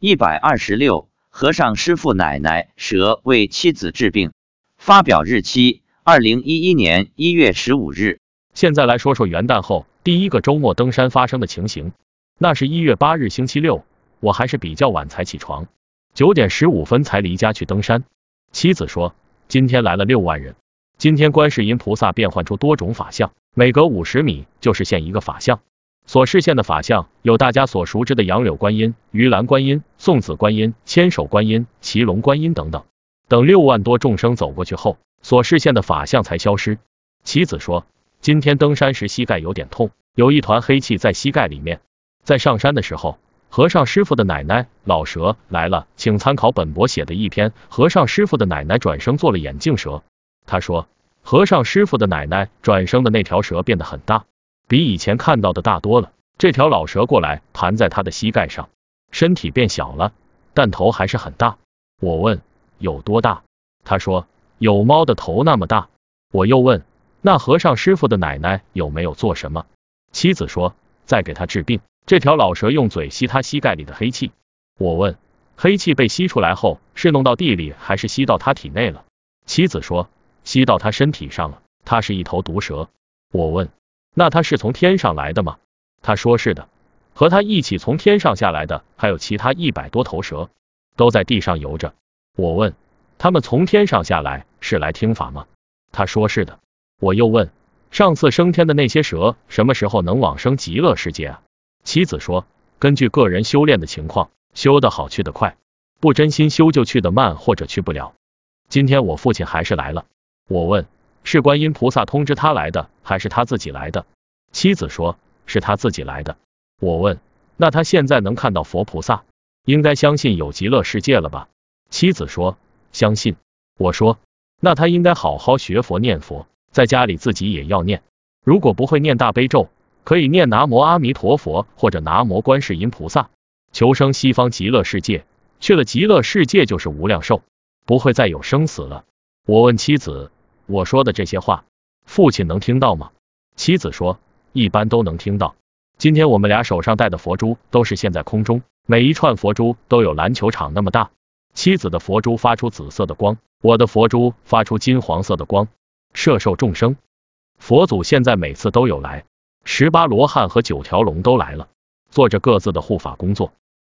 一百二十六，和尚师傅奶奶蛇为妻子治病。发表日期：二零一一年一月十五日。现在来说说元旦后第一个周末登山发生的情形。那是一月八日星期六，我还是比较晚才起床，九点十五分才离家去登山。妻子说，今天来了六万人。今天观世音菩萨变换出多种法相，每隔五十米就是现一个法相。所示现的法相有大家所熟知的杨柳观音、鱼篮观音、送子观音、千手观音、骑龙观音等等。等六万多众生走过去后，所示现的法相才消失。妻子说，今天登山时膝盖有点痛，有一团黑气在膝盖里面。在上山的时候，和尚师傅的奶奶老蛇来了，请参考本博写的一篇。和尚师傅的奶奶转生做了眼镜蛇。他说，和尚师傅的奶奶转生的那条蛇变得很大。比以前看到的大多了。这条老蛇过来盘在他的膝盖上，身体变小了，但头还是很大。我问有多大，他说有猫的头那么大。我又问那和尚师傅的奶奶有没有做什么？妻子说在给他治病。这条老蛇用嘴吸他膝盖里的黑气。我问黑气被吸出来后是弄到地里还是吸到他体内了？妻子说吸到他身体上了。他是一头毒蛇。我问。那他是从天上来的吗？他说是的，和他一起从天上下来的还有其他一百多头蛇，都在地上游着。我问，他们从天上下来是来听法吗？他说是的。我又问，上次升天的那些蛇什么时候能往生极乐世界啊？妻子说，根据个人修炼的情况，修得好去得快，不真心修就去得慢或者去不了。今天我父亲还是来了。我问。是观音菩萨通知他来的，还是他自己来的？妻子说是他自己来的。我问，那他现在能看到佛菩萨，应该相信有极乐世界了吧？妻子说相信。我说，那他应该好好学佛念佛，在家里自己也要念。如果不会念大悲咒，可以念南无阿弥陀佛或者南无观世音菩萨，求生西方极乐世界。去了极乐世界就是无量寿，不会再有生死了。我问妻子。我说的这些话，父亲能听到吗？妻子说，一般都能听到。今天我们俩手上戴的佛珠都是现在空中，每一串佛珠都有篮球场那么大。妻子的佛珠发出紫色的光，我的佛珠发出金黄色的光，摄受众生。佛祖现在每次都有来，十八罗汉和九条龙都来了，做着各自的护法工作。